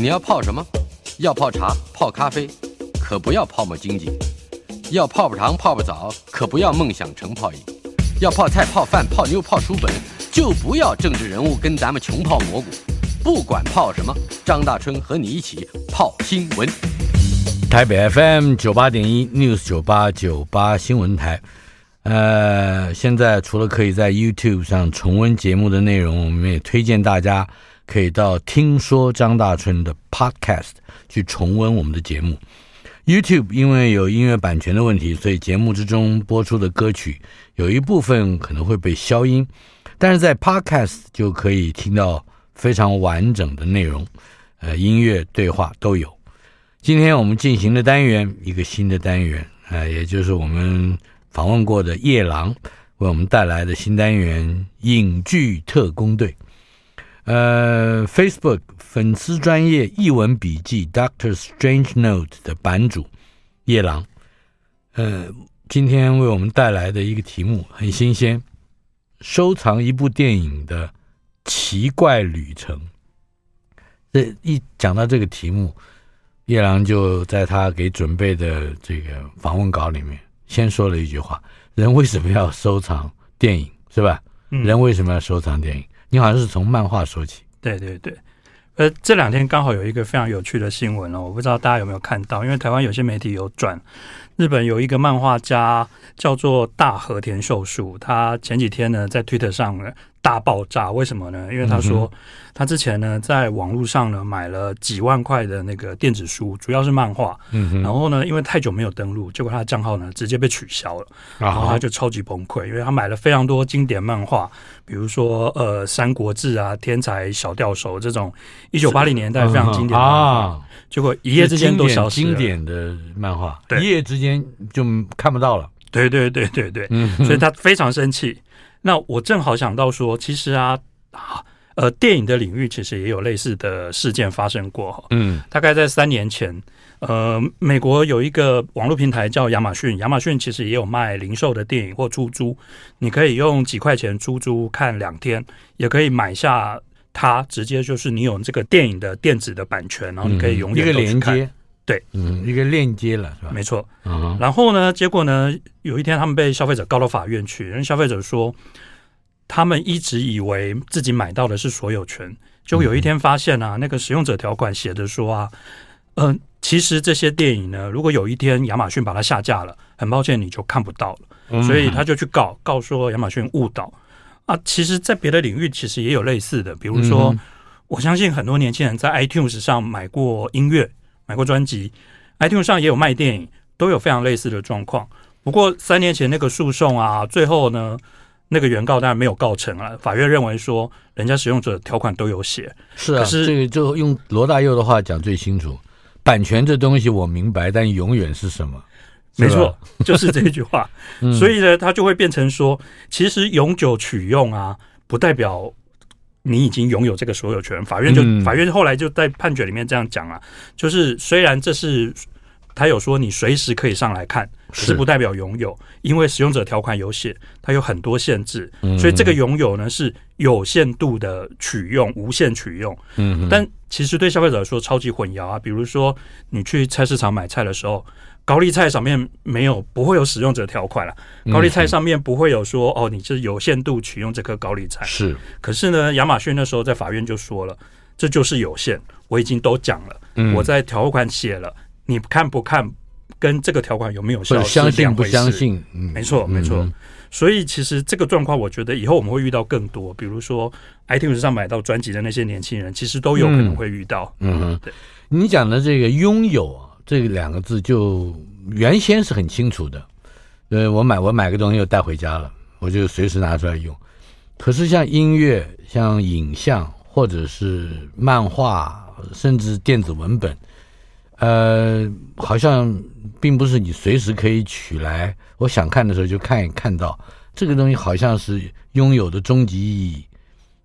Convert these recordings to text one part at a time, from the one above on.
你要泡什么？要泡茶、泡咖啡，可不要泡沫经济；要泡泡糖、泡泡澡，可不要梦想成泡影；要泡菜、泡饭、泡妞、泡书本，就不要政治人物跟咱们穷泡蘑菇。不管泡什么，张大春和你一起泡新闻。台北 FM 九八点一 News 九八九八新闻台。呃，现在除了可以在 YouTube 上重温节目的内容，我们也推荐大家。可以到听说张大春的 Podcast 去重温我们的节目。YouTube 因为有音乐版权的问题，所以节目之中播出的歌曲有一部分可能会被消音，但是在 Podcast 就可以听到非常完整的内容，呃，音乐对话都有。今天我们进行的单元一个新的单元，呃，也就是我们访问过的夜郎为我们带来的新单元——影剧特工队。呃，Facebook 粉丝专业译文笔记 Doctor Strange Note 的版主夜郎，呃，今天为我们带来的一个题目很新鲜，收藏一部电影的奇怪旅程。这一讲到这个题目，夜郎就在他给准备的这个访问稿里面，先说了一句话：人为什么要收藏电影？是吧？人为什么要收藏电影？你好像是从漫画说起，对对对，呃，这两天刚好有一个非常有趣的新闻哦，我不知道大家有没有看到，因为台湾有些媒体有转，日本有一个漫画家叫做大和田秀树，他前几天呢在 Twitter 上呢。大爆炸，为什么呢？因为他说他之前呢在网络上呢买了几万块的那个电子书，主要是漫画。嗯，然后呢，因为太久没有登录，结果他的账号呢直接被取消了，然后他就超级崩溃，因为他买了非常多经典漫画，比如说呃《三国志》啊，《天才小钓手》这种一九八零年代非常经典的漫画，啊，结果一夜之间都消失了。经典的漫画，对，一夜之间就看不到了。对对对对对，嗯，所以他非常生气。那我正好想到说，其实啊，呃，电影的领域其实也有类似的事件发生过。嗯，大概在三年前，呃，美国有一个网络平台叫亚马逊，亚马逊其实也有卖零售的电影或出租，你可以用几块钱出租看两天，也可以买下它，直接就是你有这个电影的电子的版权，然后你可以永远都去看。对，嗯，一个链接了，是吧？没错。嗯，然后呢，结果呢，有一天他们被消费者告到法院去，人消费者说，他们一直以为自己买到的是所有权，就有一天发现啊，那个使用者条款写着说啊，嗯、呃，其实这些电影呢，如果有一天亚马逊把它下架了，很抱歉，你就看不到了。所以他就去告，告说亚马逊误导啊。其实，在别的领域，其实也有类似的，比如说，我相信很多年轻人在 iTunes 上买过音乐。买过专辑，iTunes 上也有卖电影，都有非常类似的状况。不过三年前那个诉讼啊，最后呢，那个原告当然没有告成啊。法院认为说，人家使用者条款都有写。是啊，可是这个就用罗大佑的话讲最清楚：版权这东西我明白，但永远是什么？没错，就是这句话。所以呢，它就会变成说，其实永久取用啊，不代表。你已经拥有这个所有权，法院就、嗯、法院后来就在判决里面这样讲了，就是虽然这是他有说你随时可以上来看，可是不代表拥有，因为使用者条款有写，它有很多限制，所以这个拥有呢是有限度的取用，无限取用。嗯，但其实对消费者来说超级混淆啊，比如说你去菜市场买菜的时候。高丽菜上面没有，不会有使用者条款了。高丽菜上面不会有说哦，你是有限度取用这颗高丽菜。是，可是呢，亚马逊那时候在法院就说了，这就是有限，我已经都讲了，嗯、我在条款写了，你看不看跟这个条款有没有效？相信不相信？嗯、没错，没错。嗯、所以其实这个状况，我觉得以后我们会遇到更多，比如说 iTunes 上买到专辑的那些年轻人，其实都有可能会遇到。嗯哼，对，你讲的这个拥有啊。这两个字就原先是很清楚的，呃，我买我买个东西又带回家了，我就随时拿出来用。可是像音乐、像影像或者是漫画，甚至电子文本，呃，好像并不是你随时可以取来，我想看的时候就看看到。这个东西好像是拥有的终极意义，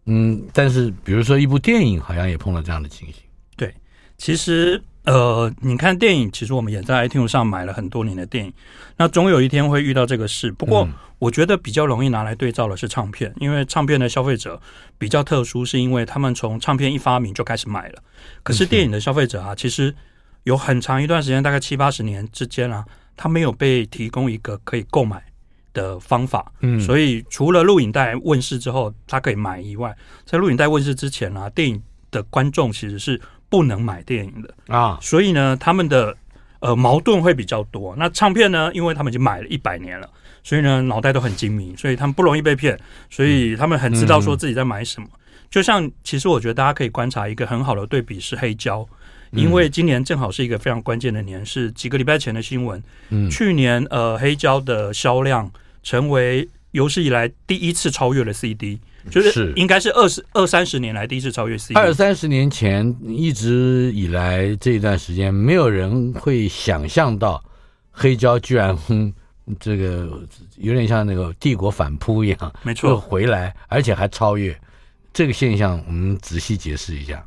嗯，但是比如说一部电影，好像也碰到这样的情形。对，其实。呃，你看电影，其实我们也在 iTunes 上买了很多年的电影，那总有一天会遇到这个事。不过，我觉得比较容易拿来对照的是唱片，因为唱片的消费者比较特殊，是因为他们从唱片一发明就开始买了。可是电影的消费者啊，其实有很长一段时间，大概七八十年之间啊，他没有被提供一个可以购买的方法。嗯，所以除了录影带问世之后他可以买以外，在录影带问世之前啊，电影的观众其实是。不能买电影的啊，所以呢，他们的呃矛盾会比较多。那唱片呢，因为他们已经买了一百年了，所以呢，脑袋都很精明，所以他们不容易被骗，所以他们很知道说自己在买什么。就像其实我觉得大家可以观察一个很好的对比是黑胶，因为今年正好是一个非常关键的年，是几个礼拜前的新闻。嗯，去年呃黑胶的销量成为有史以来第一次超越了 CD。就是应该是二十二三十年来第一次超越 CD。二三十年前一直以来这一段时间，没有人会想象到黑胶居然这个有点像那个帝国反扑一样，没错，回来而且还超越这个现象，我们仔细解释一下。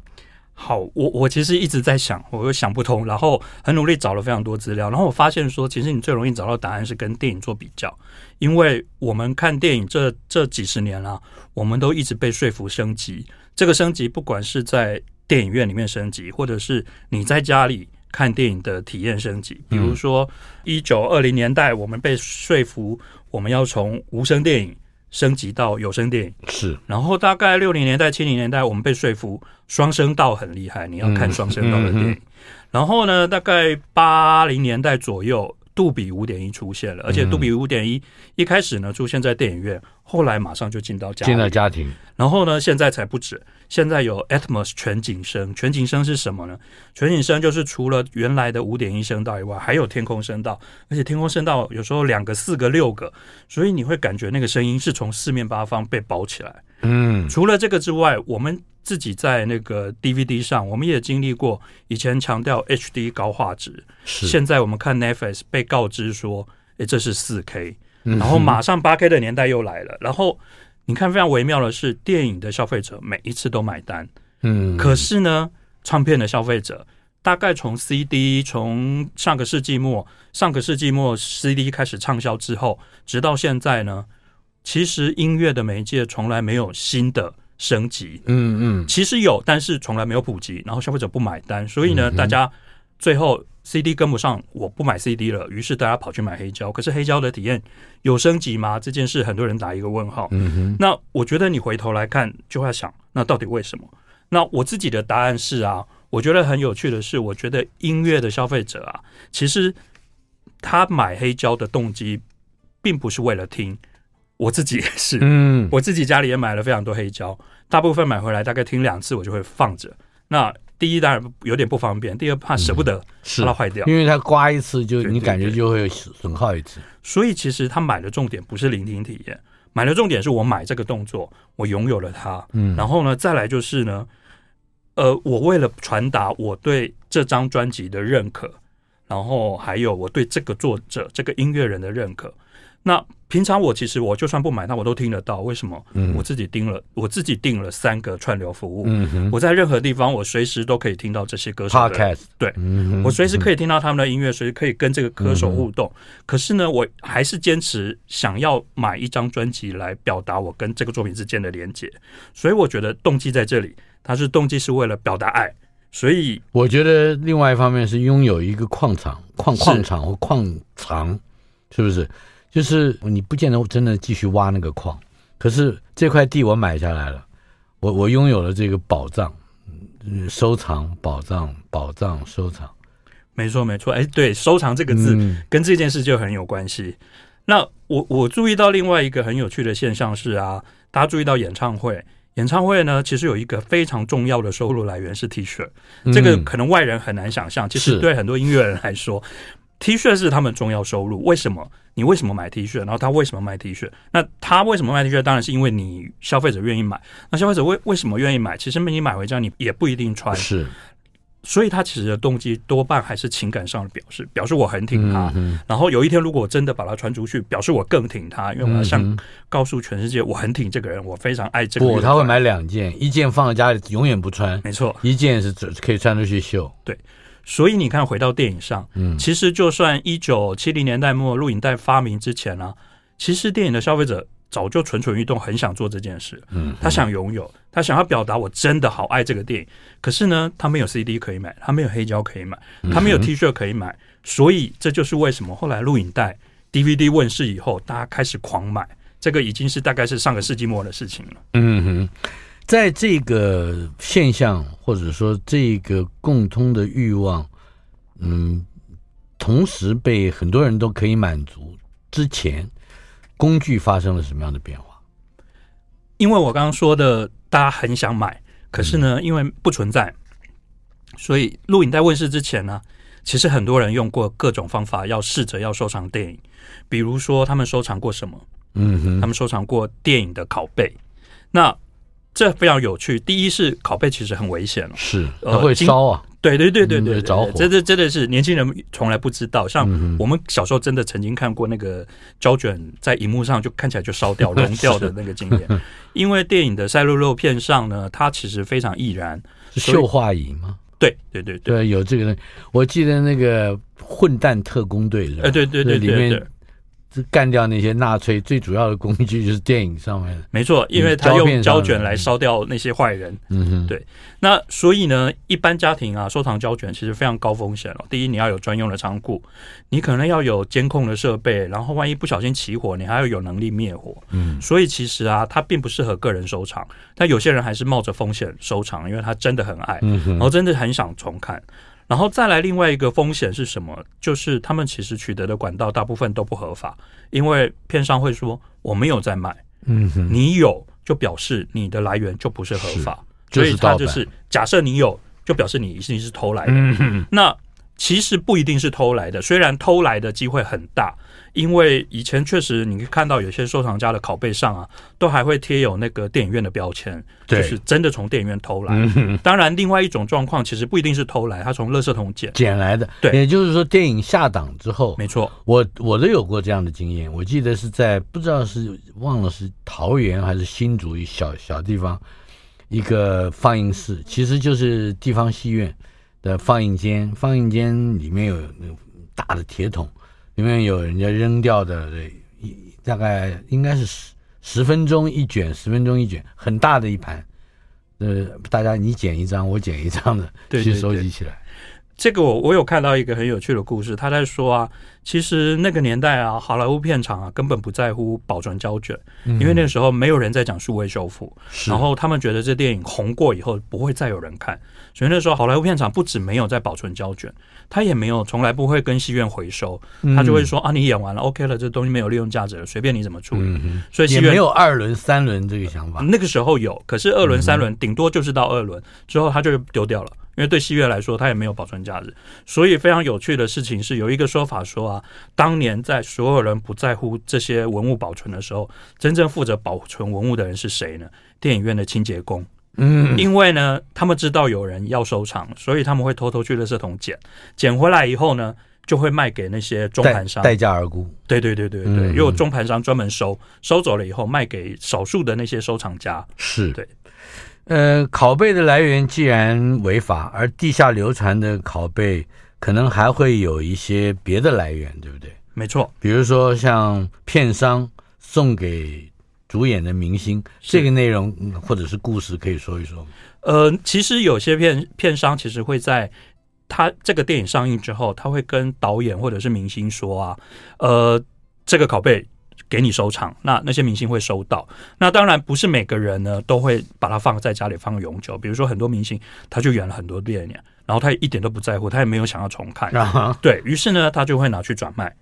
好，我我其实一直在想，我又想不通，然后很努力找了非常多资料，然后我发现说，其实你最容易找到答案是跟电影做比较，因为我们看电影这这几十年了，我们都一直被说服升级，这个升级不管是在电影院里面升级，或者是你在家里看电影的体验升级，比如说一九二零年代，我们被说服我们要从无声电影。升级到有声电影。是，然后大概六零年代、七零年代，我们被说服双声道很厉害，你要看双声道的电影。嗯嗯嗯、然后呢，大概八零年代左右，杜比五点一出现了，而且杜比五点一一开始呢出现在电影院，后来马上就进到家，进到家庭。然后呢，现在才不止，现在有 Atmos 全景声。全景声是什么呢？全景声就是除了原来的五点一声道以外，还有天空声道，而且天空声道有时候两个、四个、六个，所以你会感觉那个声音是从四面八方被包起来。嗯，除了这个之外，我们。自己在那个 DVD 上，我们也经历过。以前强调 HD 高画质，是现在我们看 Netflix 被告知说，诶，这是四 K 然后马上八 K 的年代又来了。然后你看，非常微妙的是，电影的消费者每一次都买单，嗯，可是呢，唱片的消费者大概从 CD 从上个世纪末，上个世纪末 CD 开始畅销之后，直到现在呢，其实音乐的媒介从来没有新的。升级，嗯嗯，其实有，但是从来没有普及，然后消费者不买单，所以呢，大家最后 CD 跟不上，我不买 CD 了，于是大家跑去买黑胶。可是黑胶的体验有升级吗？这件事很多人打一个问号。那我觉得你回头来看，就会想，那到底为什么？那我自己的答案是啊，我觉得很有趣的是，我觉得音乐的消费者啊，其实他买黑胶的动机并不是为了听。我自己也是，嗯，我自己家里也买了非常多黑胶，大部分买回来大概听两次，我就会放着。那第一当然有点不方便，第二怕舍不得，怕它坏掉，因为它刮一次就你感觉就会损耗一次。所以其实他买的重点不是聆听体验，买的重点是我买这个动作，我拥有了它，嗯，然后呢，再来就是呢，呃，我为了传达我对这张专辑的认可，然后还有我对这个作者、这个音乐人的认可。那平常我其实我就算不买，那我都听得到。为什么？嗯，我自己订了，我自己订了三个串流服务。嗯哼，我在任何地方，我随时都可以听到这些歌手的。Podcast，对，我随时可以听到他们的音乐，随时可以跟这个歌手互动。可是呢，我还是坚持想要买一张专辑来表达我跟这个作品之间的连接。所以我觉得动机在这里，它是动机是为了表达爱。所以我觉得另外一方面是拥有一个矿场、矿矿场或矿藏，是不是？就是你不见得真的继续挖那个矿，可是这块地我买下来了，我我拥有了这个宝藏，收藏宝藏宝藏收藏，没错没错，哎，对，收藏这个字跟这件事就很有关系。嗯、那我我注意到另外一个很有趣的现象是啊，大家注意到演唱会，演唱会呢其实有一个非常重要的收入来源是 T 恤，这个可能外人很难想象，其实对很多音乐人来说。T 恤是他们重要收入，为什么？你为什么买 T 恤？然后他为什么卖 T 恤？那他为什么卖 T 恤？当然是因为你消费者愿意买。那消费者为为什么愿意买？其实你买回家你也不一定穿。是，所以他其实的动机多半还是情感上的表示，表示我很挺他。嗯、然后有一天如果我真的把它穿出去，表示我更挺他，因为我要向告诉全世界我很挺这个人，我非常爱这个人。不，他会买两件，一件放在家里永远不穿，没错，一件是可以穿出去秀。对。所以你看，回到电影上，嗯，其实就算一九七零年代末录影带发明之前呢、啊，其实电影的消费者早就蠢蠢欲动，很想做这件事。嗯，他想拥有，他想要表达我真的好爱这个电影。可是呢，他没有 CD 可以买，他没有黑胶可以买，他没有 T 恤可以买，所以这就是为什么后来录影带 DVD 问世以后，大家开始狂买。这个已经是大概是上个世纪末的事情了。嗯哼。在这个现象，或者说这个共通的欲望，嗯，同时被很多人都可以满足之前，工具发生了什么样的变化？因为我刚刚说的，大家很想买，可是呢，因为不存在，所以录影带问世之前呢，其实很多人用过各种方法要试着要收藏电影，比如说他们收藏过什么？嗯哼，他们收藏过电影的拷贝，那。这非常有趣。第一是拷贝其实很危险了，是它会烧啊。对对对对对，着火。这这真的是年轻人从来不知道。像我们小时候真的曾经看过那个胶卷在荧幕上就看起来就烧掉、融掉的那个经验。因为电影的赛璐珞片上呢，它其实非常易燃。是溴化乙吗？对对对对，有这个。我记得那个混蛋特工队是吧？呃，对对对对对。干掉那些纳粹最主要的工具就是电影上面，没错，因为他用胶卷来烧掉那些坏人。嗯哼，对。那所以呢，一般家庭啊，收藏胶卷其实非常高风险哦。第一，你要有专用的仓库，你可能要有监控的设备，然后万一不小心起火，你还要有能力灭火。嗯，所以其实啊，它并不适合个人收藏，但有些人还是冒着风险收藏，因为他真的很爱，然后真的很想重看。然后再来另外一个风险是什么？就是他们其实取得的管道大部分都不合法，因为片商会说我没有在卖，嗯，你有就表示你的来源就不是合法，就是、所以他就是假设你有，就表示你一定是偷来的。嗯，那其实不一定是偷来的，虽然偷来的机会很大。因为以前确实，你可以看到有些收藏家的拷贝上啊，都还会贴有那个电影院的标签，就是真的从电影院偷来。嗯、当然，另外一种状况其实不一定是偷来，他从垃圾桶捡捡来的。对，也就是说，电影下档之后，没错，我我都有过这样的经验。我记得是在不知道是忘了是桃园还是新竹一小小地方一个放映室，其实就是地方戏院的放映间，放映间里面有那个大的铁桶。里面有人家扔掉的，一大概应该是十十分钟一卷，十分钟一卷，很大的一盘，呃，大家你捡一张，我捡一张的，去收集起来。这个我我有看到一个很有趣的故事，他在说啊，其实那个年代啊，好莱坞片场啊根本不在乎保存胶卷，因为那个时候没有人在讲数位修复，然后他们觉得这电影红过以后不会再有人看，所以那时候好莱坞片场不止没有在保存胶卷，他也没有从来不会跟戏院回收，他就会说啊，你演完了，OK 了，这东西没有利用价值了，随便你怎么处理。所以也没有二轮、三轮这个想法。那个时候有，可是二轮、三轮顶多就是到二轮之后他就丢掉了。因为对西月来说，它也没有保存价值，所以非常有趣的事情是，有一个说法说啊，当年在所有人不在乎这些文物保存的时候，真正负责保存文物的人是谁呢？电影院的清洁工。嗯，因为呢，他们知道有人要收藏，所以他们会偷偷去垃圾桶捡，捡回来以后呢，就会卖给那些中盘商，待价而沽。对对对对对，因为有中盘商专门收，收走了以后卖给少数的那些收藏家。是对。呃，拷贝的来源既然违法，而地下流传的拷贝可能还会有一些别的来源，对不对？没错，比如说像片商送给主演的明星这个内容或者是故事，可以说一说吗？呃，其实有些片片商其实会在他这个电影上映之后，他会跟导演或者是明星说啊，呃，这个拷贝。给你收藏，那那些明星会收到。那当然不是每个人呢都会把它放在家里放永久。比如说很多明星，他就演了很多电影，然后他也一点都不在乎，他也没有想要重看。啊、对，于是呢，他就会拿去转卖，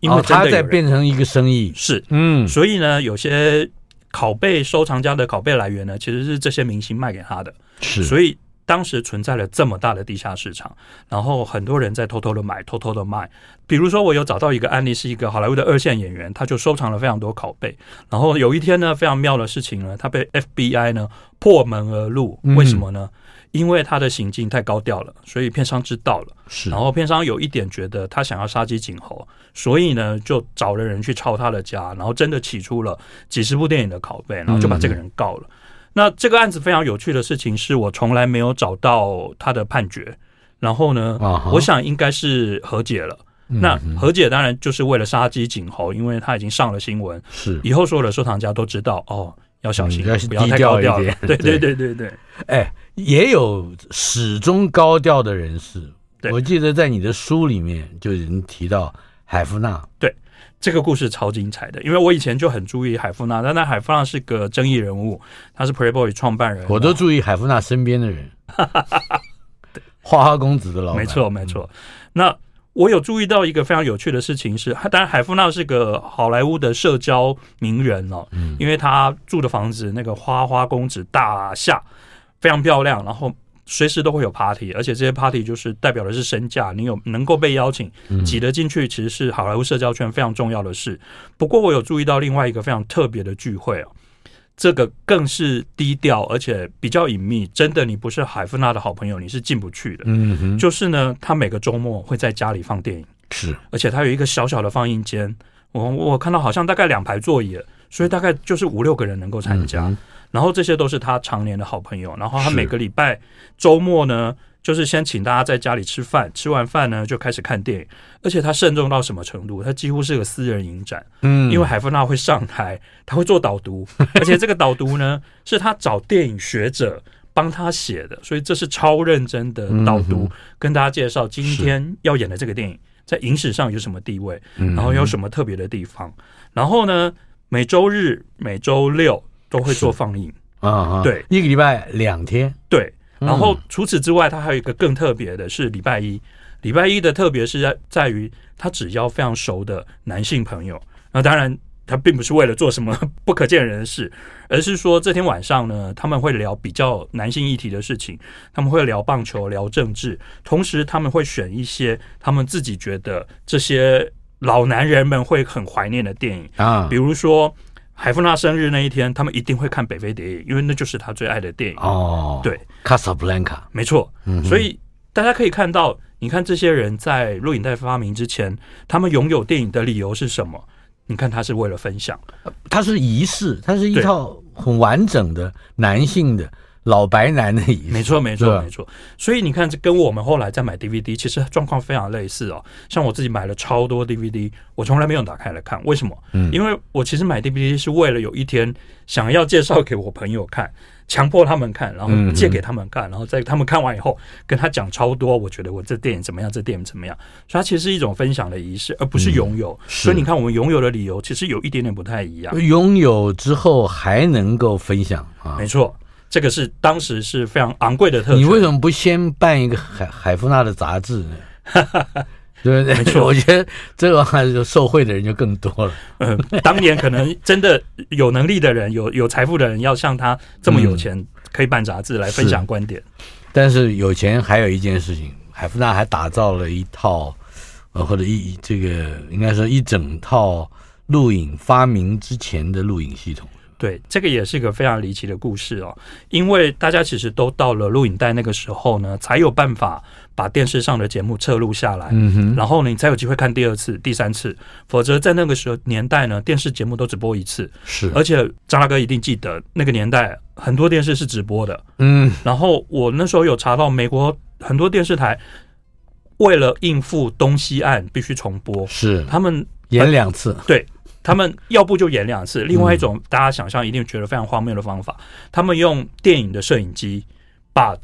因为、哦、他在变成一个生意。是，嗯，所以呢，有些拷贝收藏家的拷贝来源呢，其实是这些明星卖给他的。是，所以。当时存在了这么大的地下市场，然后很多人在偷偷的买，偷偷的卖。比如说，我有找到一个案例，是一个好莱坞的二线演员，他就收藏了非常多拷贝。然后有一天呢，非常妙的事情呢，他被 FBI 呢破门而入。为什么呢？因为他的行径太高调了，所以片商知道了。是，然后片商有一点觉得他想要杀鸡儆猴，所以呢就找了人去抄他的家，然后真的起出了几十部电影的拷贝，然后就把这个人告了。那这个案子非常有趣的事情是我从来没有找到他的判决，然后呢，啊、我想应该是和解了。嗯、那和解当然就是为了杀鸡儆猴，因为他已经上了新闻，是。以后所有的收藏家都知道哦，要小心，不要太高调一点。对。对对对对，哎，也有始终高调的人士。对。我记得在你的书里面就已经提到海夫纳。对，这个故事超精彩的，因为我以前就很注意海夫纳，但那海夫纳是个争议人物，他是 Playboy 创办人，我都注意海夫纳身边的人。对，花花公子的老板，没错没错。那我有注意到一个非常有趣的事情是，当然海夫纳是个好莱坞的社交名人哦，嗯，因为他住的房子那个花花公子大厦非常漂亮，然后随时都会有 party，而且这些 party 就是代表的是身价，你有能够被邀请挤得进去，其实是好莱坞社交圈非常重要的事。不过我有注意到另外一个非常特别的聚会哦。这个更是低调，而且比较隐秘。真的，你不是海夫纳的好朋友，你是进不去的。嗯哼，就是呢，他每个周末会在家里放电影，是，而且他有一个小小的放映间。我我看到好像大概两排座椅，所以大概就是五六个人能够参加。嗯、然后这些都是他常年的好朋友。然后他每个礼拜周末呢，就是先请大家在家里吃饭，吃完饭呢就开始看电影，而且他慎重到什么程度？他几乎是个私人影展，嗯，因为海夫纳会上台，他会做导读，而且这个导读呢是他找电影学者帮他写的，所以这是超认真的导读，嗯、跟大家介绍今天要演的这个电影在影史上有什么地位，然后有什么特别的地方，然后呢每周日、每周六都会做放映。啊，对，一个礼拜两天，对。然后除此之外，他还有一个更特别的是礼拜一。礼拜一的特别是在在于他只邀非常熟的男性朋友。那当然，他并不是为了做什么 不可见人的事，而是说这天晚上呢，他们会聊比较男性议题的事情，他们会聊棒球、聊政治，同时他们会选一些他们自己觉得这些老男人们会很怀念的电影。啊，比如说。海夫纳生日那一天，他们一定会看《北非谍影》，因为那就是他最爱的电影。哦，对，卡萨布兰卡，没错。嗯，所以大家可以看到，你看这些人在录影带发明之前，他们拥有电影的理由是什么？你看，他是为了分享，他是仪式，它是一套很完整的男性的。老白男的意思，没错没错没错，所以你看，这跟我们后来在买 DVD，其实状况非常类似哦。像我自己买了超多 DVD，我从来没有打开来看，为什么？嗯，因为我其实买 DVD 是为了有一天想要介绍给我朋友看，强迫他们看，然后借给他们看，然后在他们看完以后跟他讲超多，我觉得我这电影怎么样，这电影怎么样，所以它其实是一种分享的仪式，而不是拥有。所以你看，我们拥有的理由其实有一点点不太一样。拥有之后还能够分享啊，没错。这个是当时是非常昂贵的特权。你为什么不先办一个海海夫纳的杂志呢？对不对？没错，我觉得这个话就受贿的人就更多了。嗯，当年可能真的有能力的人，有有财富的人，要像他这么有钱，嗯、可以办杂志来分享观点。但是有钱还有一件事情，海夫纳还打造了一套，呃，或者一这个应该说一整套录影发明之前的录影系统。对，这个也是一个非常离奇的故事哦。因为大家其实都到了录影带那个时候呢，才有办法把电视上的节目侧录下来，嗯哼，然后呢，你才有机会看第二次、第三次。否则在那个时候年代呢，电视节目都只播一次。是，而且张大哥一定记得那个年代很多电视是直播的。嗯，然后我那时候有查到，美国很多电视台为了应付东西岸必须重播，是他们演两次，对。他们要不就演两次，另外一种大家想象一定觉得非常荒谬的方法，他们用电影的摄影机把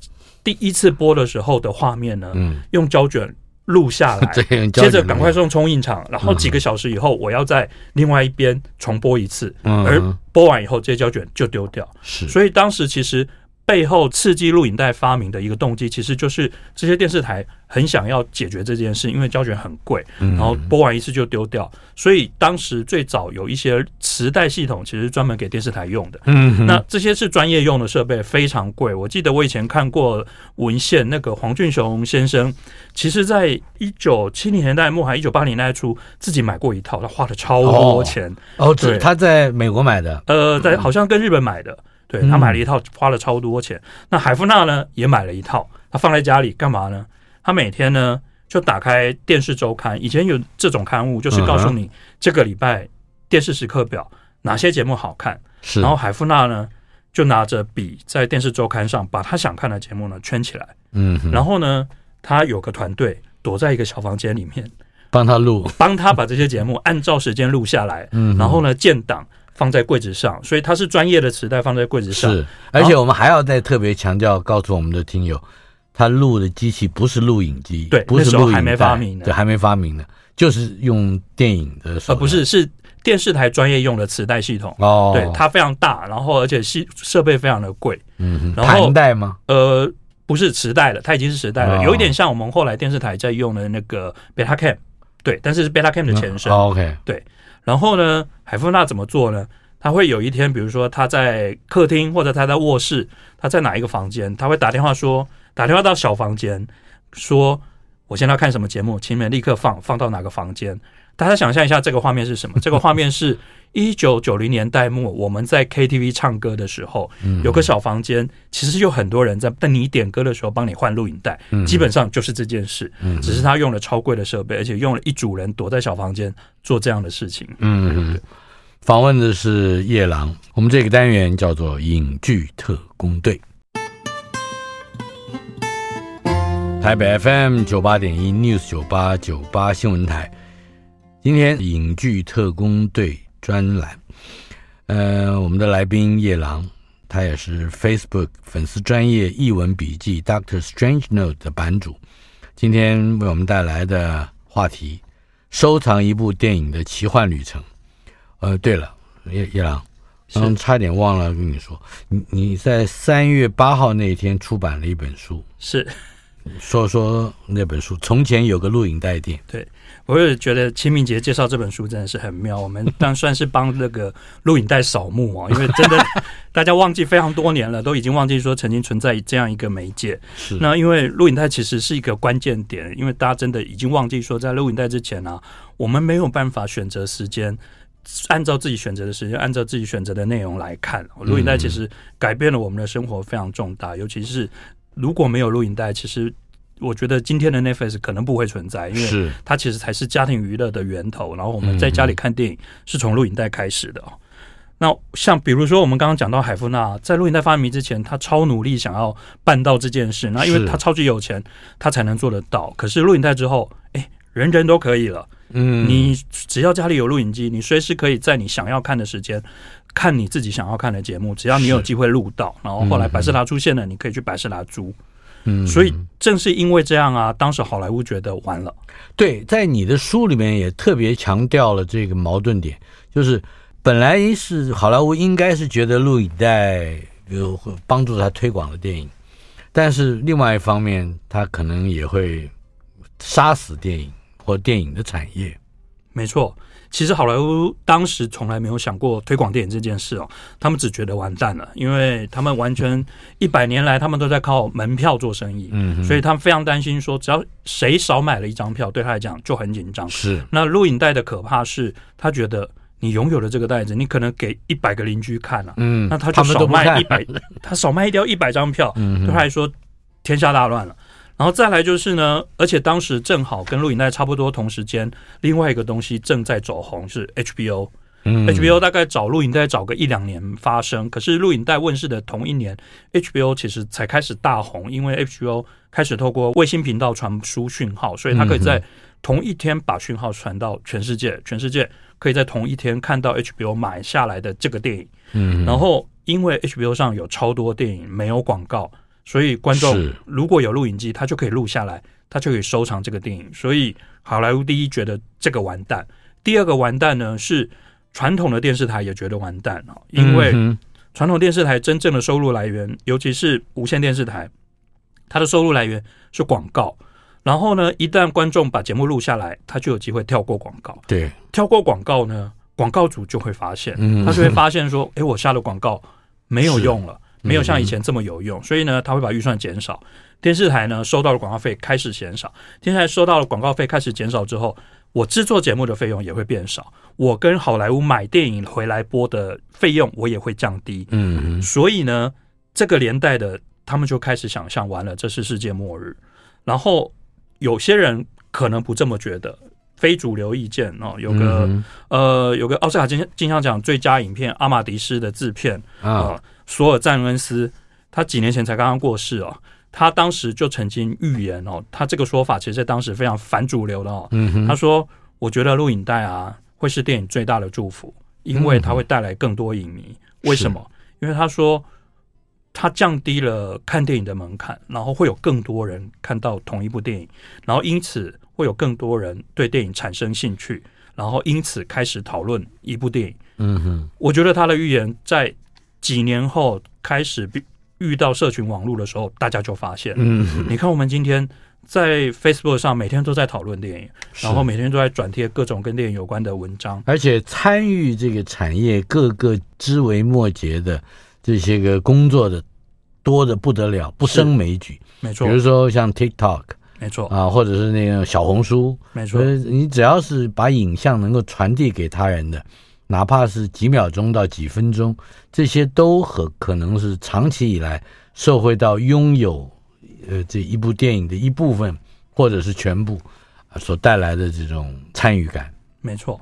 第一次播的时候的画面呢，用胶卷录下来，接着赶快送冲印厂，然后几个小时以后我要在另外一边重播一次，而播完以后这些胶卷就丢掉。是，所以当时其实。背后刺激录影带发明的一个动机，其实就是这些电视台很想要解决这件事，因为胶卷很贵，然后播完一次就丢掉，所以当时最早有一些磁带系统，其实专门给电视台用的。嗯，那这些是专业用的设备，非常贵。我记得我以前看过文献，那个黄俊雄先生，其实在一九七零年代末还一九八零年代初，自己买过一套，他花了超多钱。哦，对，他在美国买的，呃，在好像跟日本买的。对，他买了一套，花了超多钱。那海夫纳呢，也买了一套，他放在家里干嘛呢？他每天呢就打开电视周刊，以前有这种刊物，就是告诉你这个礼拜电视时刻表哪些节目好看。是，然后海夫纳呢就拿着笔在电视周刊上把他想看的节目呢圈起来。嗯，然后呢。他有个团队躲在一个小房间里面，帮他录，帮他把这些节目按照时间录下来，嗯，然后呢建档放在柜子上，所以它是专业的磁带放在柜子上。是，而且我们还要再特别强调，告诉我们的听友，他录的机器不是录影机，对，不是录影带，那时候还没发明呢，对，还没发明呢，就是用电影的，呃，不是，是电视台专业用的磁带系统哦，对，它非常大，然后而且系设备非常的贵，嗯，然后盘带吗？呃。不是磁带了，它已经是磁带了，有一点像我们后来电视台在用的那个 Betacam，对，但是是 Betacam 的前身。OK，对。然后呢，海夫纳怎么做呢？他会有一天，比如说他在客厅或者他在卧室，他在哪一个房间，他会打电话说，打电话到小房间，说我现在要看什么节目，请你们立刻放，放到哪个房间。大家想象一下，这个画面是什么？这个画面是一九九零年代末，我们在 KTV 唱歌的时候，有个小房间，其实有很多人在但你点歌的时候帮你换录影带，基本上就是这件事。只是他用了超贵的设备，而且用了一组人躲在小房间做这样的事情。嗯，访问的是夜郎，我们这个单元叫做影剧特工队，台北 FM 九八点一 News 九八九八新闻台。今天影剧特工队专栏，呃，我们的来宾叶郎，他也是 Facebook 粉丝专业译文笔记 Doctor Strange Note 的版主。今天为我们带来的话题：收藏一部电影的奇幻旅程。呃，对了，叶叶朗，刚刚差点忘了跟你说，你你在三月八号那一天出版了一本书，是说说那本书。从前有个录影带店，对。我也觉得清明节介绍这本书真的是很妙，我们当算是帮那个录影带扫墓啊，因为真的大家忘记非常多年了，都已经忘记说曾经存在这样一个媒介。是。那因为录影带其实是一个关键点，因为大家真的已经忘记说在录影带之前啊，我们没有办法选择时间，按照自己选择的时间，按照自己选择的内容来看。录影带其实改变了我们的生活非常重大，尤其是如果没有录影带，其实。我觉得今天的 Netflix 可能不会存在，因为它其实才是家庭娱乐的源头。然后我们在家里看电影是从录影带开始的。那像比如说我们刚刚讲到海夫纳，在录影带发明之前，他超努力想要办到这件事。那因为他超级有钱，他才能做得到。可是录影带之后，哎，人人都可以了。嗯，你只要家里有录影机，你随时可以在你想要看的时间看你自己想要看的节目，只要你有机会录到。然后后来百事达出现了，你可以去百事达租。嗯，所以正是因为这样啊，当时好莱坞觉得完了。对，在你的书里面也特别强调了这个矛盾点，就是本来是好莱坞应该是觉得录影带有帮助他推广的电影，但是另外一方面，他可能也会杀死电影或电影的产业。没错。其实好莱坞当时从来没有想过推广电影这件事哦，他们只觉得完蛋了，因为他们完全一百年来他们都在靠门票做生意，嗯，所以他们非常担心说，只要谁少买了一张票，对他来讲就很紧张。是，那录影带的可怕是，他觉得你拥有了这个袋子，你可能给一百个邻居看了，嗯，那他就少卖一百，他少卖掉一百张票，对他来说天下大乱了。然后再来就是呢，而且当时正好跟录影带差不多同时间，另外一个东西正在走红是 HBO。嗯，HBO 大概找录影带找个一两年发生，可是录影带问世的同一年，HBO 其实才开始大红，因为 HBO 开始透过卫星频道传输讯号，所以它可以在同一天把讯号传到全世界，全世界可以在同一天看到 HBO 买下来的这个电影。嗯，然后因为 HBO 上有超多电影没有广告。所以观众如果有录影机，他就可以录下来，他就可以收藏这个电影。所以好莱坞第一觉得这个完蛋，第二个完蛋呢是传统的电视台也觉得完蛋啊，因为传统电视台真正的收入来源，尤其是无线电视台，它的收入来源是广告。然后呢，一旦观众把节目录下来，他就有机会跳过广告。对，跳过广告呢，广告主就会发现，他就会发现说，诶，我下的广告没有用了。没有像以前这么有用，所以呢，他会把预算减少。电视台呢，收到的广告费开始减少。电视台收到的广告费开始减少之后，我制作节目的费用也会变少。我跟好莱坞买电影回来播的费用，我也会降低。嗯，所以呢，这个年代的他们就开始想象，完了，这是世界末日。然后有些人可能不这么觉得，非主流意见哦，有个呃，有个奥斯卡金金像奖最佳影片《阿玛迪斯》的制片啊。索尔赞恩斯，他几年前才刚刚过世哦。他当时就曾经预言哦，他这个说法其实在当时非常反主流的哦。嗯哼，他说：“我觉得录影带啊，会是电影最大的祝福，因为它会带来更多影迷。嗯、为什么？因为他说。”它降低了看电影的门槛，然后会有更多人看到同一部电影，然后因此会有更多人对电影产生兴趣，然后因此开始讨论一部电影。嗯哼，我觉得他的预言在几年后开始遇到社群网络的时候，大家就发现，嗯哼，你看我们今天在 Facebook 上每天都在讨论电影，然后每天都在转贴各种跟电影有关的文章，而且参与这个产业各个枝微末节的。这些个工作的多的不得了，不胜枚举。没错，比如说像 TikTok，没错啊，或者是那个小红书，没错。你只要是把影像能够传递给他人的，哪怕是几秒钟到几分钟，这些都和可能是长期以来社会到拥有呃这一部电影的一部分或者是全部所带来的这种参与感。没错。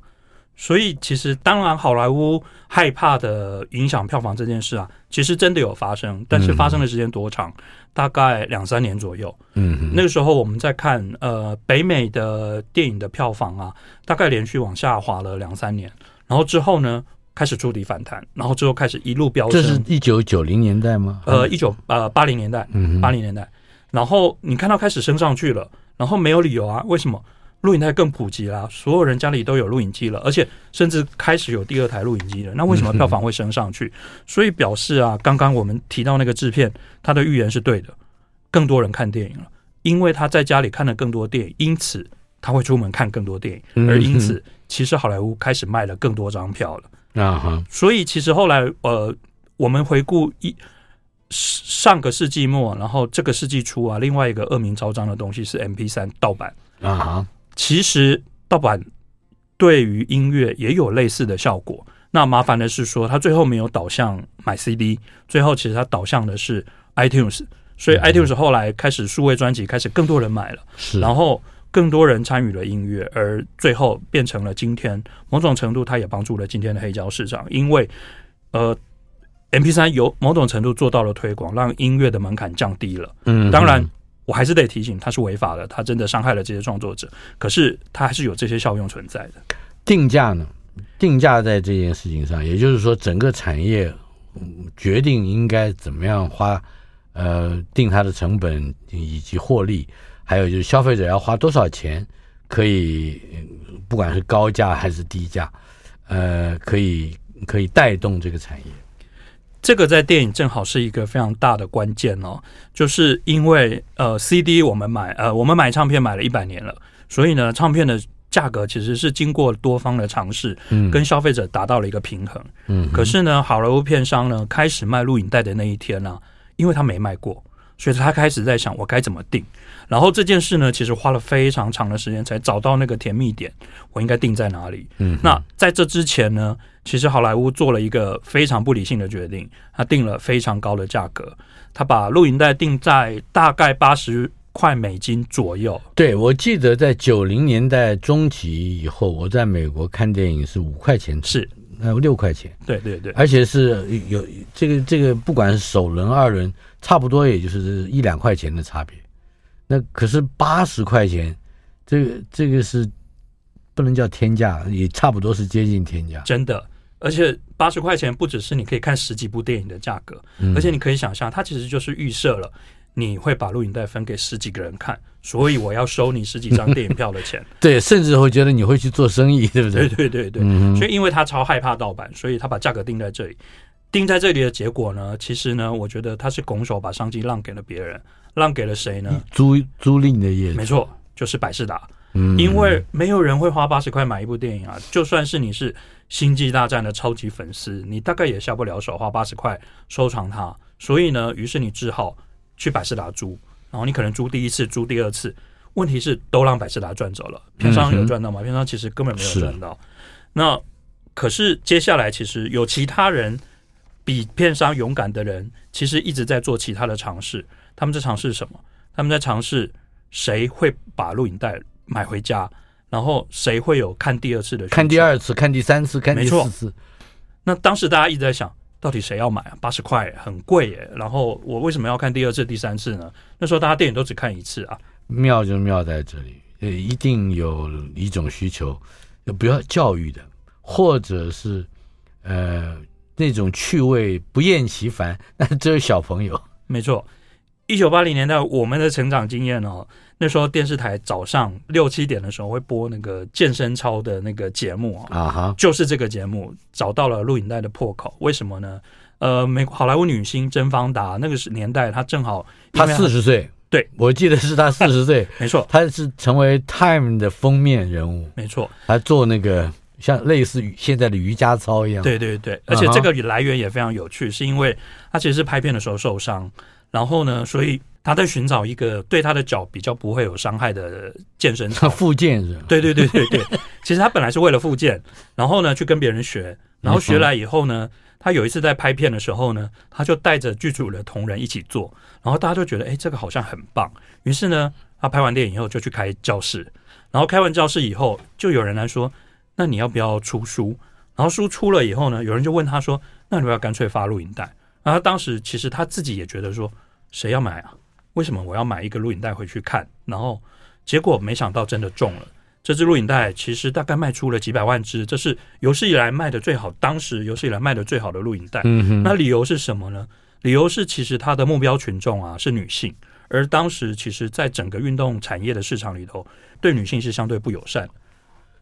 所以，其实当然，好莱坞害怕的影响票房这件事啊，其实真的有发生，但是发生的时间多长？嗯、大概两三年左右。嗯，那个时候我们在看呃北美的电影的票房啊，大概连续往下滑了两三年，然后之后呢开始触底反弹，然后之后开始一路飙升。这是一九九零年代吗？呃，一九呃八零年代，嗯，八零年代。然后你看到开始升上去了，然后没有理由啊，为什么？录影带更普及啦，所有人家里都有录影机了，而且甚至开始有第二台录影机了。那为什么票房会升上去？所以表示啊，刚刚我们提到那个制片，他的预言是对的，更多人看电影了，因为他在家里看了更多电影，因此他会出门看更多电影，而因此，其实好莱坞开始卖了更多张票了啊哈。所以其实后来呃，我们回顾一上个世纪末，然后这个世纪初啊，另外一个恶名昭彰的东西是 M P 三盗版啊哈。其实盗版对于音乐也有类似的效果。那麻烦的是说，它最后没有导向买 CD，最后其实它导向的是 iTunes。所以 iTunes 后来开始数位专辑，开始更多人买了，然后更多人参与了音乐，而最后变成了今天某种程度，它也帮助了今天的黑胶市场，因为呃 M P 三有某种程度做到了推广，让音乐的门槛降低了。嗯，当然。我还是得提醒，它是违法的，它真的伤害了这些创作者。可是它还是有这些效用存在的。定价呢？定价在这件事情上，也就是说，整个产业决定应该怎么样花，呃，定它的成本以及获利，还有就是消费者要花多少钱，可以不管是高价还是低价，呃，可以可以带动这个产业。这个在电影正好是一个非常大的关键哦，就是因为呃，CD 我们买呃，我们买唱片买了一百年了，所以呢，唱片的价格其实是经过多方的尝试，嗯，跟消费者达到了一个平衡，嗯。可是呢，好莱坞片商呢开始卖录影带的那一天呢，啊，因为他没卖过，所以他开始在想我该怎么定。然后这件事呢，其实花了非常长的时间才找到那个甜蜜点，我应该定在哪里？嗯，那在这之前呢？其实好莱坞做了一个非常不理性的决定，他定了非常高的价格，他把录影带定在大概八十块美金左右。对，我记得在九零年代中期以后，我在美国看电影是五块钱，是呃六块钱。对对对，而且是有这个这个，不管是首轮二轮，差不多也就是一两块钱的差别。那可是八十块钱，这个这个是不能叫天价，也差不多是接近天价，真的。而且八十块钱不只是你可以看十几部电影的价格，而且你可以想象，它其实就是预设了你会把录影带分给十几个人看，所以我要收你十几张电影票的钱。对，甚至会觉得你会去做生意，对不对？对对对对。所以因为他超害怕盗版，所以他把价格定在这里。定在这里的结果呢，其实呢，我觉得他是拱手把商机让给了别人，让给了谁呢？租租赁的业，没错，就是百事达。嗯，因为没有人会花八十块买一部电影啊，就算是你是。星际大战的超级粉丝，你大概也下不了手，花八十块收藏它。所以呢，于是你只好去百事达租，然后你可能租第一次，租第二次，问题是都让百事达赚走了，片商有赚到吗？片商其实根本没有赚到。那可是接下来，其实有其他人比片商勇敢的人，其实一直在做其他的尝试。他们在尝试什么？他们在尝试谁会把录影带买回家。然后谁会有看第二次的？看第二次，看第三次，看第四次。那当时大家一直在想，到底谁要买啊？八十块很贵耶。然后我为什么要看第二次、第三次呢？那时候大家电影都只看一次啊。妙就妙在这里，呃，一定有一种需求，不要教育的，或者是呃那种趣味不厌其烦，但是只有小朋友。没错，一九八零年代我们的成长经验哦。那时候电视台早上六七点的时候会播那个健身操的那个节目啊，啊哈，就是这个节目找到了录影带的破口。为什么呢？呃，美国好莱坞女星甄芳达那个时年代，她正好她四十岁，对，我记得是她四十岁，没错，她是成为 Time 的封面人物，没错，她做那个像类似于现在的瑜伽操一样，对对对，而且这个来源也非常有趣，是因为他其实是拍片的时候受伤，然后呢，所以。他在寻找一个对他的脚比较不会有伤害的健身 操，复健是吧？对对对对对。其实他本来是为了复健，然后呢去跟别人学，然后学来以后呢，他有一次在拍片的时候呢，他就带着剧组的同仁一起做，然后大家就觉得哎，这个好像很棒。于是呢，他拍完电影以后就去开教室，然后开完教室以后，就有人来说，那你要不要出书？然后书出了以后呢，有人就问他说，那你要不要干脆发录影带？然后他当时其实他自己也觉得说，谁要买啊？为什么我要买一个录影带回去看？然后结果没想到真的中了。这支录影带其实大概卖出了几百万支，这是有史以来卖的最好，当时有史以来卖的最好的录影带。嗯。那理由是什么呢？理由是其实它的目标群众啊是女性，而当时其实在整个运动产业的市场里头，对女性是相对不友善。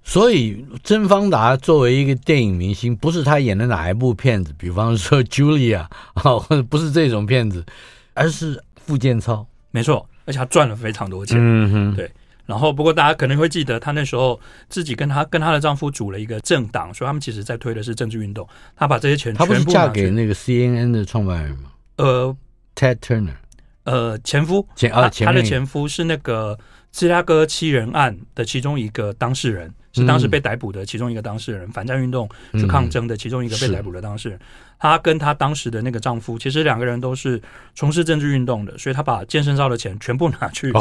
所以甄方达作为一个电影明星，不是他演的哪一部片子，比方说 Julia 啊，或者不是这种片子，而是。傅建超，没错，而且他赚了非常多钱。嗯哼，对。然后，不过大家可能会记得，她那时候自己跟她跟她的丈夫组了一个政党，所以他们其实在推的是政治运动。她把这些钱全部，她不是嫁给那个 CNN 的创办人吗？呃，Ted Turner，呃，前夫，前啊，他的前夫是那个芝加哥七人案的其中一个当事人。是当时被逮捕的其中一个当事人，反战运动去抗争的其中一个被逮捕的当事人。她跟她当时的那个丈夫，其实两个人都是从事政治运动的，所以她把健身操的钱全部拿去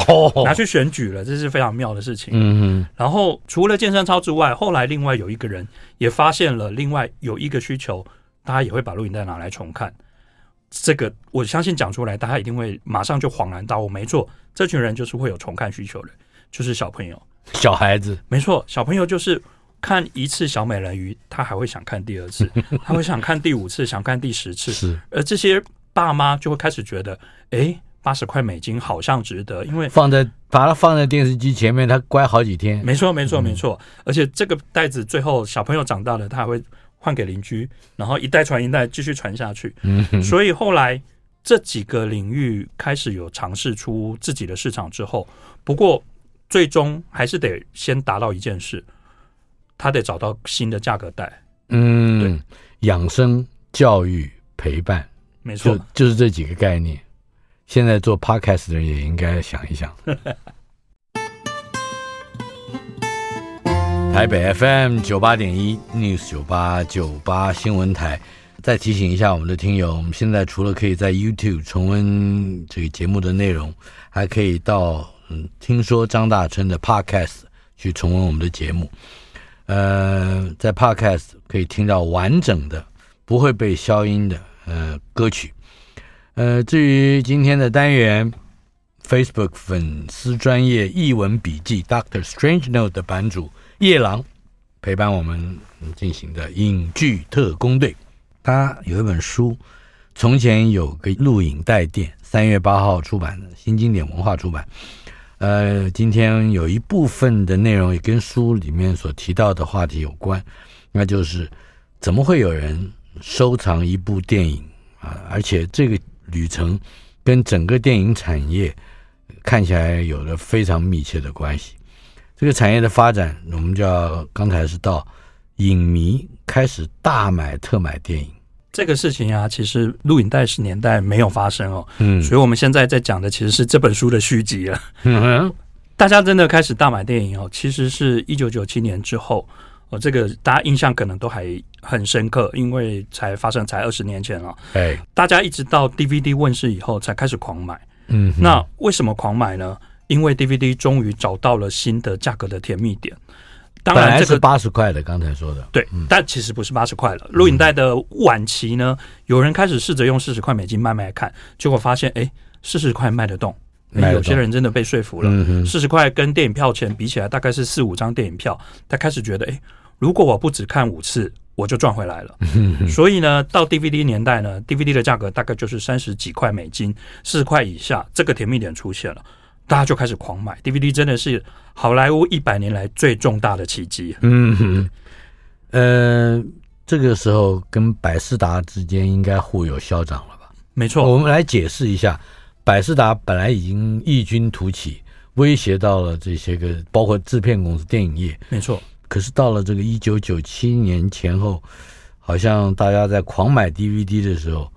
拿去选举了，这是非常妙的事情。嗯，然后除了健身操之外，后来另外有一个人也发现了另外有一个需求，大家也会把录影带拿来重看。这个我相信讲出来，大家一定会马上就恍然大悟。没错，这群人就是会有重看需求的，就是小朋友。小孩子，没错，小朋友就是看一次小美人鱼，他还会想看第二次，他会想看第五次，想看第十次。是，而这些爸妈就会开始觉得，哎，八十块美金好像值得，因为放在把它放在电视机前面，他乖好几天。没错，没错，没错。而且这个袋子最后小朋友长大了，他还会换给邻居，然后一代传一代，继续传下去。嗯，所以后来这几个领域开始有尝试出自己的市场之后，不过。最终还是得先达到一件事，他得找到新的价格带。嗯，对，养生、教育、陪伴，没错，就就是这几个概念。现在做 podcast 的人也应该想一想。台北 FM 九八点一 News 九八九八新闻台，再提醒一下我们的听友，我们现在除了可以在 YouTube 重温这个节目的内容，还可以到。听说张大春的 Podcast 去重温我们的节目，呃，在 Podcast 可以听到完整的、不会被消音的呃歌曲。呃，至于今天的单元，Facebook 粉丝专业译文笔记 Doctor Strange Note 的版主夜郎陪伴我们进行的影剧特工队，他有一本书，从前有个录影带店，三月八号出版的，新经典文化出版。呃，今天有一部分的内容也跟书里面所提到的话题有关，那就是怎么会有人收藏一部电影啊？而且这个旅程跟整个电影产业看起来有了非常密切的关系。这个产业的发展，我们叫刚才是到影迷开始大买特买电影。这个事情啊，其实录影带是年代没有发生哦，嗯，所以我们现在在讲的其实是这本书的续集了。嗯哼，大家真的开始大买电影哦，其实是一九九七年之后哦，这个大家印象可能都还很深刻，因为才发生才二十年前了。哎，大家一直到 DVD 问世以后才开始狂买。嗯，那为什么狂买呢？因为 DVD 终于找到了新的价格的甜蜜点。当然这个八十块的，刚才说的对，但其实不是八十块了。录影带的晚期呢，有人开始试着用四十块美金卖卖看，结果发现，哎，四十块卖得动，有些人真的被说服了。四十块跟电影票钱比起来，大概是四五张电影票，他开始觉得，哎，如果我不只看五次，我就赚回来了。所以呢，到 DVD 年代呢，DVD 的价格大概就是三十几块美金，四十块以下，这个甜蜜点出现了。大家就开始狂买 DVD，真的是好莱坞一百年来最重大的奇迹。嗯哼，呃，这个时候跟百视达之间应该互有消长了吧？没错，我们来解释一下，百视达本来已经异军突起，威胁到了这些个包括制片公司、电影业。没错，可是到了这个一九九七年前后，好像大家在狂买 DVD 的时候，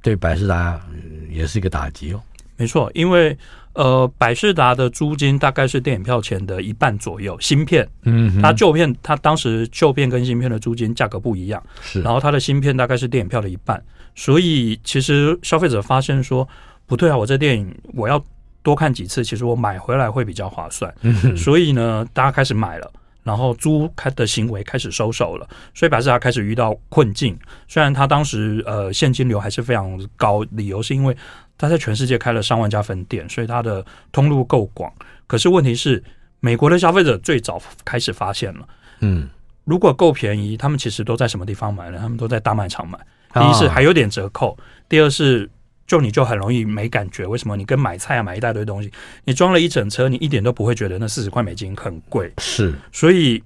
对百视达也是一个打击哦。没错，因为。呃，百事达的租金大概是电影票钱的一半左右。芯片，嗯，它旧片，它当时旧片跟新片的租金价格不一样，是。然后它的芯片大概是电影票的一半，所以其实消费者发现说不对啊，我这电影我要多看几次，其实我买回来会比较划算。嗯，所以呢，大家开始买了，然后租开的行为开始收手了，所以百事达开始遇到困境。虽然他当时呃现金流还是非常高，理由是因为。他在全世界开了上万家分店，所以它的通路够广。可是问题是，美国的消费者最早开始发现了，嗯，如果够便宜，他们其实都在什么地方买呢？他们都在大卖场买。第一是还有点折扣，第二是就你就很容易没感觉。为什么？你跟买菜啊买一大堆东西，你装了一整车，你一点都不会觉得那四十块美金很贵。是，所以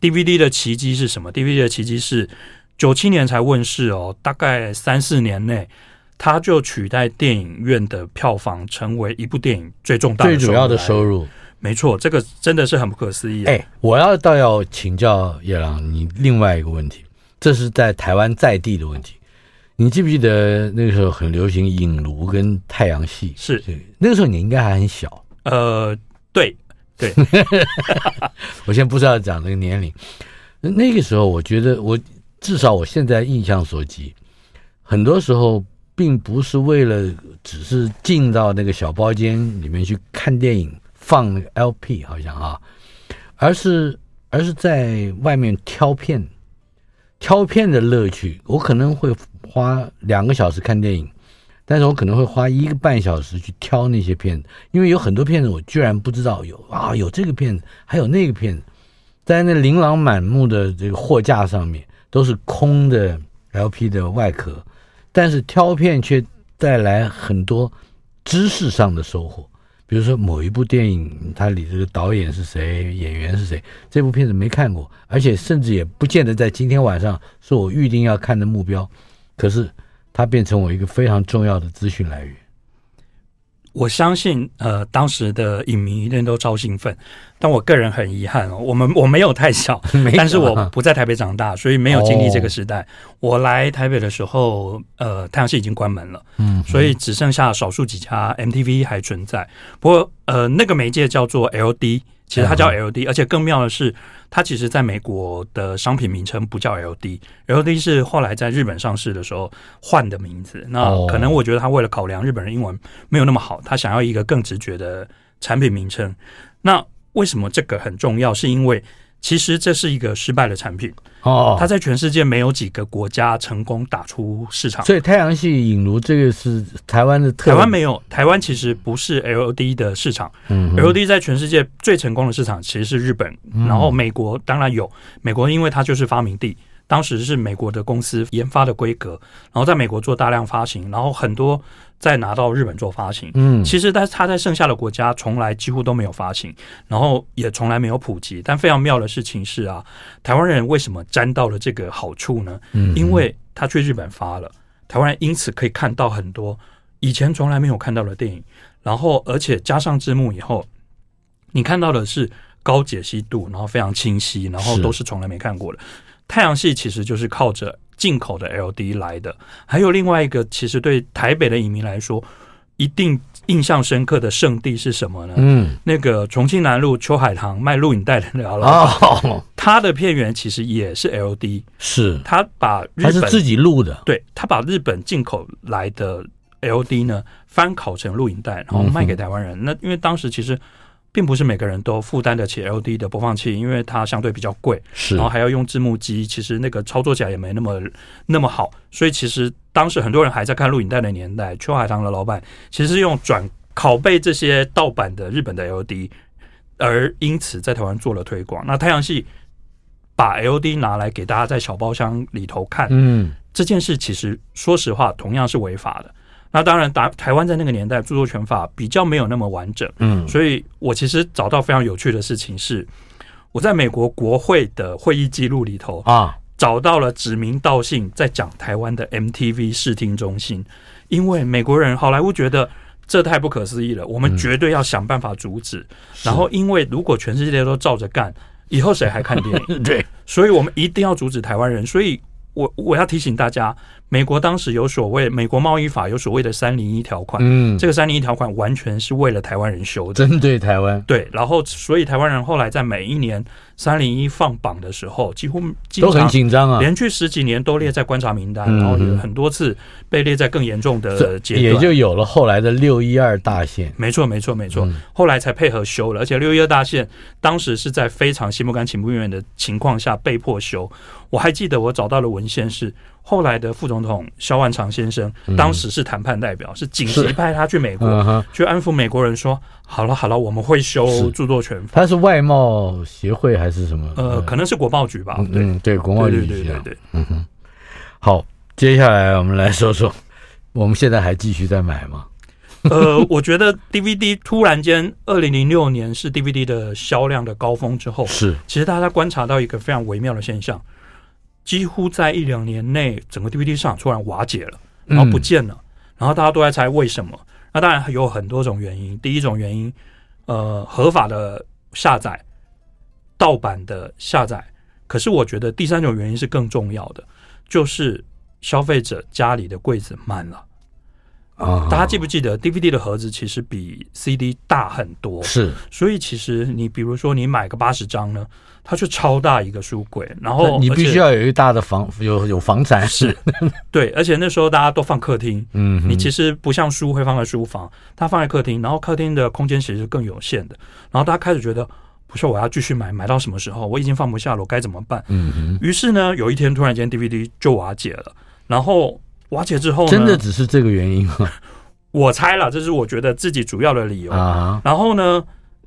DVD 的奇迹是什么？DVD 的奇迹是九七年才问世哦，大概三四年内。它就取代电影院的票房，成为一部电影最重大的、最主要的收入。没错，这个真的是很不可思议、啊。哎、欸，我要倒要请教叶朗你另外一个问题，这是在台湾在地的问题。你记不记得那个时候很流行影炉跟太阳系？是，那个时候你应该还很小。呃，对对，我现在不知道讲那个年龄。那个时候，我觉得我至少我现在印象所及，很多时候。并不是为了只是进到那个小包间里面去看电影，放那个 LP 好像啊，而是而是在外面挑片，挑片的乐趣。我可能会花两个小时看电影，但是我可能会花一个半小时去挑那些片子，因为有很多片子我居然不知道有啊，有这个片子，还有那个片子，在那琳琅满目的这个货架上面都是空的 LP 的外壳。但是挑片却带来很多知识上的收获，比如说某一部电影，它里这个导演是谁，演员是谁，这部片子没看过，而且甚至也不见得在今天晚上是我预定要看的目标，可是它变成我一个非常重要的资讯来源。我相信，呃，当时的影迷一定都超兴奋，但我个人很遗憾哦，我们我没有太小，但是我不在台北长大，所以没有经历这个时代。哦、我来台北的时候，呃，太阳系已经关门了，嗯，所以只剩下少数几家 MTV 还存在。不过，呃，那个媒介叫做 LD。其实它叫 LD，而且更妙的是，它其实在美国的商品名称不叫 LD，LD 是后来在日本上市的时候换的名字。那可能我觉得他为了考量日本人英文没有那么好，他想要一个更直觉的产品名称。那为什么这个很重要？是因为其实这是一个失败的产品哦，它在全世界没有几个国家成功打出市场。所以太阳系引炉这个是台湾的特，台湾没有，台湾其实不是 LD 的市场。嗯，LD 在全世界最成功的市场其实是日本，然后美国当然有，美国因为它就是发明地。当时是美国的公司研发的规格，然后在美国做大量发行，然后很多再拿到日本做发行。嗯，其实但是它在剩下的国家从来几乎都没有发行，然后也从来没有普及。但非常妙的事情是啊，台湾人为什么沾到了这个好处呢？嗯，因为他去日本发了，台湾人因此可以看到很多以前从来没有看到的电影，然后而且加上字幕以后，你看到的是高解析度，然后非常清晰，然后都是从来没看过的。太阳系其实就是靠着进口的 LD 来的，还有另外一个，其实对台北的影迷来说，一定印象深刻的圣地是什么呢？嗯，那个重庆南路秋海棠卖录影带的老板，他的片源其实也是 LD，是他把日本他是自己录的，对，他把日本进口来的 LD 呢翻拷成录影带，然后卖给台湾人。那因为当时其实。并不是每个人都负担得起 LD 的播放器，因为它相对比较贵，是，然后还要用字幕机，其实那个操作起来也没那么那么好。所以其实当时很多人还在看录影带的年代，秋海棠的老板其实是用转拷贝这些盗版的日本的 LD，而因此在台湾做了推广。那太阳系把 LD 拿来给大家在小包厢里头看，嗯，这件事其实说实话同样是违法的。那当然，台台湾在那个年代著作权法比较没有那么完整，嗯，所以我其实找到非常有趣的事情是，我在美国国会的会议记录里头啊，找到了指名道姓在讲台湾的 MTV 视听中心，因为美国人好莱坞觉得这太不可思议了，我们绝对要想办法阻止。嗯、然后，因为如果全世界都照着干，以后谁还看电影？对，所以我们一定要阻止台湾人。所以我我要提醒大家。美国当时有所谓美国贸易法有所谓的三零一条款，嗯，这个三零一条款完全是为了台湾人修的，针对台湾。对，然后所以台湾人后来在每一年三零一放榜的时候，几乎都很紧张啊，连续十几年都列在观察名单，然后有很多次被列在更严重的阶段，也就有了后来的六一二大限。没错，没错，没错，后来才配合修了，而且六一二大限当时是在非常心不甘情不愿的情况下被迫修。我还记得我找到的文献是。后来的副总统萧万长先生，当时是谈判代表，嗯、是紧急派他去美国，嗯、去安抚美国人说：“好了好了，我们会修著作权法。”他是外贸协会还是什么？呃，可能是国贸局吧。对、嗯、对，国贸局。对对对对对。嗯哼。好，接下来我们来说说，我们现在还继续在买吗？呃，我觉得 DVD 突然间，二零零六年是 DVD 的销量的高峰之后，是其实大家观察到一个非常微妙的现象。几乎在一两年内，整个 DVD 市场突然瓦解了，然后不见了，嗯、然后大家都在猜为什么。那当然有很多种原因。第一种原因，呃，合法的下载，盗版的下载。可是我觉得第三种原因是更重要的，就是消费者家里的柜子满了。啊，大家记不记得 DVD 的盒子其实比 CD 大很多？是，所以其实你比如说你买个八十张呢，它就超大一个书柜，然后你必须要有一大的房，有有房产是，对，而且那时候大家都放客厅，嗯，你其实不像书会放在书房，它放在客厅，然后客厅的空间其实是更有限的，然后大家开始觉得，不是我要继续买，买到什么时候？我已经放不下了，我该怎么办？嗯哼，于是呢，有一天突然间 DVD 就瓦解了，然后瓦解之后呢，真的只是这个原因吗？我猜了，这是我觉得自己主要的理由。啊、然后呢，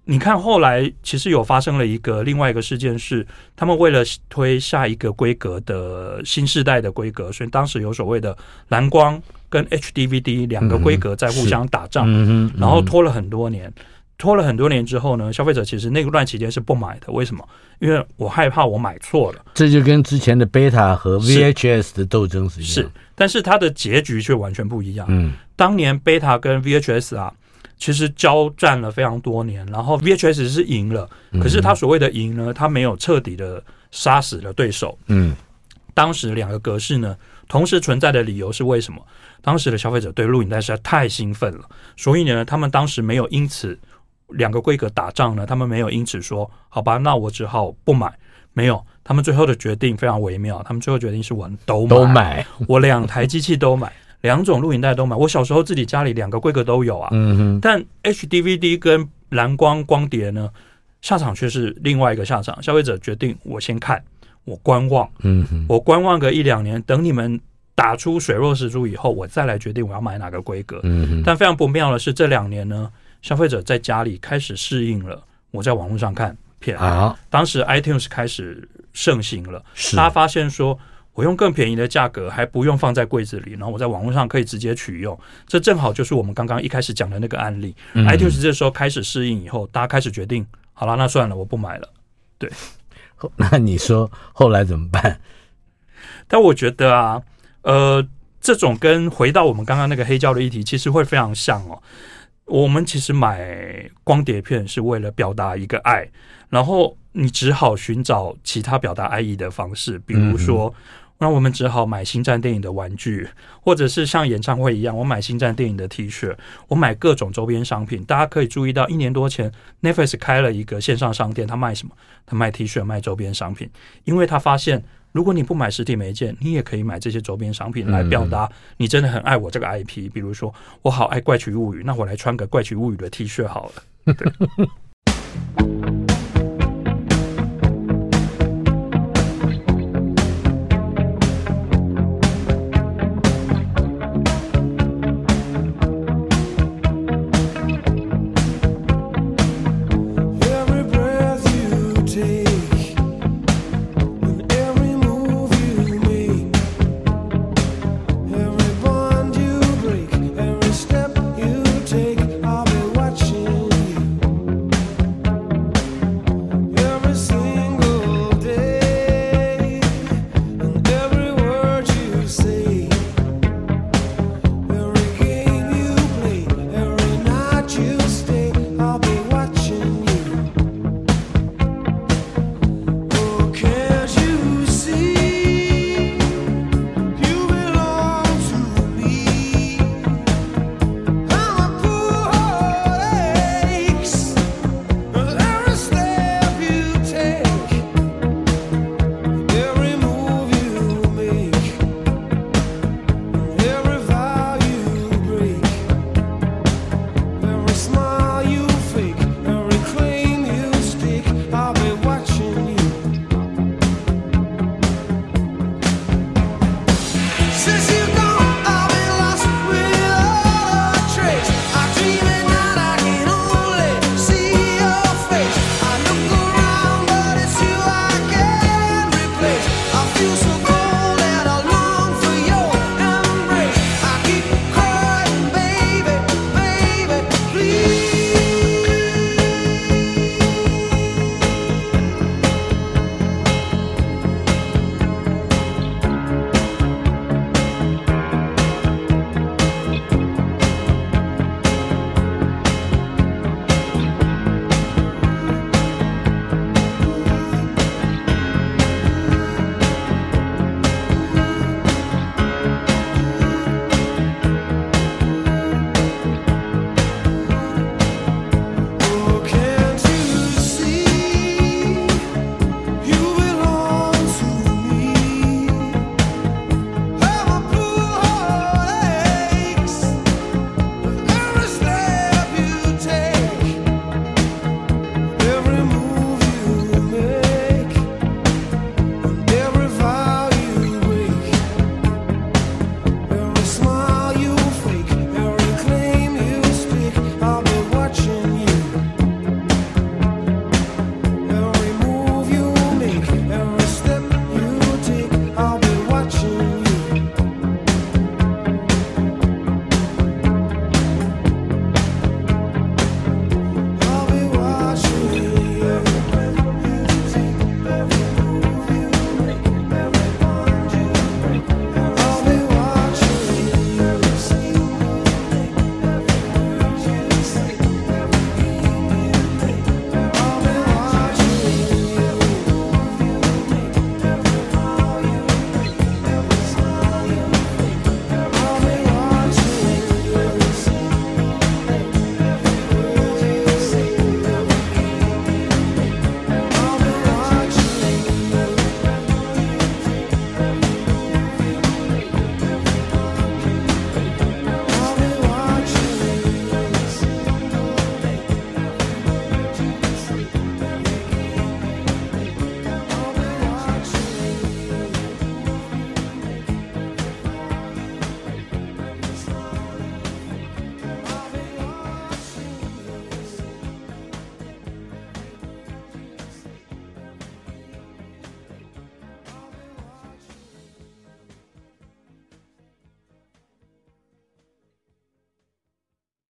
你看后来其实有发生了一个另外一个事件，是他们为了推下一个规格的新世代的规格，所以当时有所谓的蓝光跟 HDVD 两个规格在互相打仗，然后拖了很多年。拖了很多年之后呢，消费者其实那个段期间是不买的。为什么？因为我害怕我买错了。这就跟之前的贝塔和 VHS 的斗争是一样。是，但是它的结局却完全不一样。嗯，当年贝塔跟 VHS 啊，其实交战了非常多年，然后 VHS 是赢了。可是他所谓的赢呢，他没有彻底的杀死了对手。嗯，当时两个格式呢，同时存在的理由是为什么？当时的消费者对录影带实在太兴奋了，所以呢，他们当时没有因此。两个规格打仗呢，他们没有因此说好吧，那我只好不买。没有，他们最后的决定非常微妙。他们最后决定是我都买，都买，我两台机器都买，两种录影带都买。我小时候自己家里两个规格都有啊。嗯哼。但 HDVD 跟蓝光光碟呢，下场却是另外一个下场。消费者决定我先看，我观望。嗯哼。我观望个一两年，等你们打出水落石出以后，我再来决定我要买哪个规格。嗯哼。但非常不妙的是，这两年呢。消费者在家里开始适应了我在网络上看片啊，当时 iTunes 开始盛行了，是他发现说我用更便宜的价格还不用放在柜子里，然后我在网络上可以直接取用，这正好就是我们刚刚一开始讲的那个案例。嗯、iTunes 这时候开始适应以后，大家开始决定，好了，那算了，我不买了。对，那你说后来怎么办？但我觉得啊，呃，这种跟回到我们刚刚那个黑胶的议题，其实会非常像哦。我们其实买光碟片是为了表达一个爱，然后你只好寻找其他表达爱意的方式，比如说，那我们只好买星战电影的玩具，或者是像演唱会一样，我买星战电影的 T 恤，我买各种周边商品。大家可以注意到，一年多前，Netflix 开了一个线上商店，他卖什么？他卖 T 恤，卖周边商品，因为他发现。如果你不买实体媒介，你也可以买这些周边商品来表达你真的很爱我这个 IP。比如说，我好爱《怪奇物语》，那我来穿个《怪奇物语》的 T 恤好了。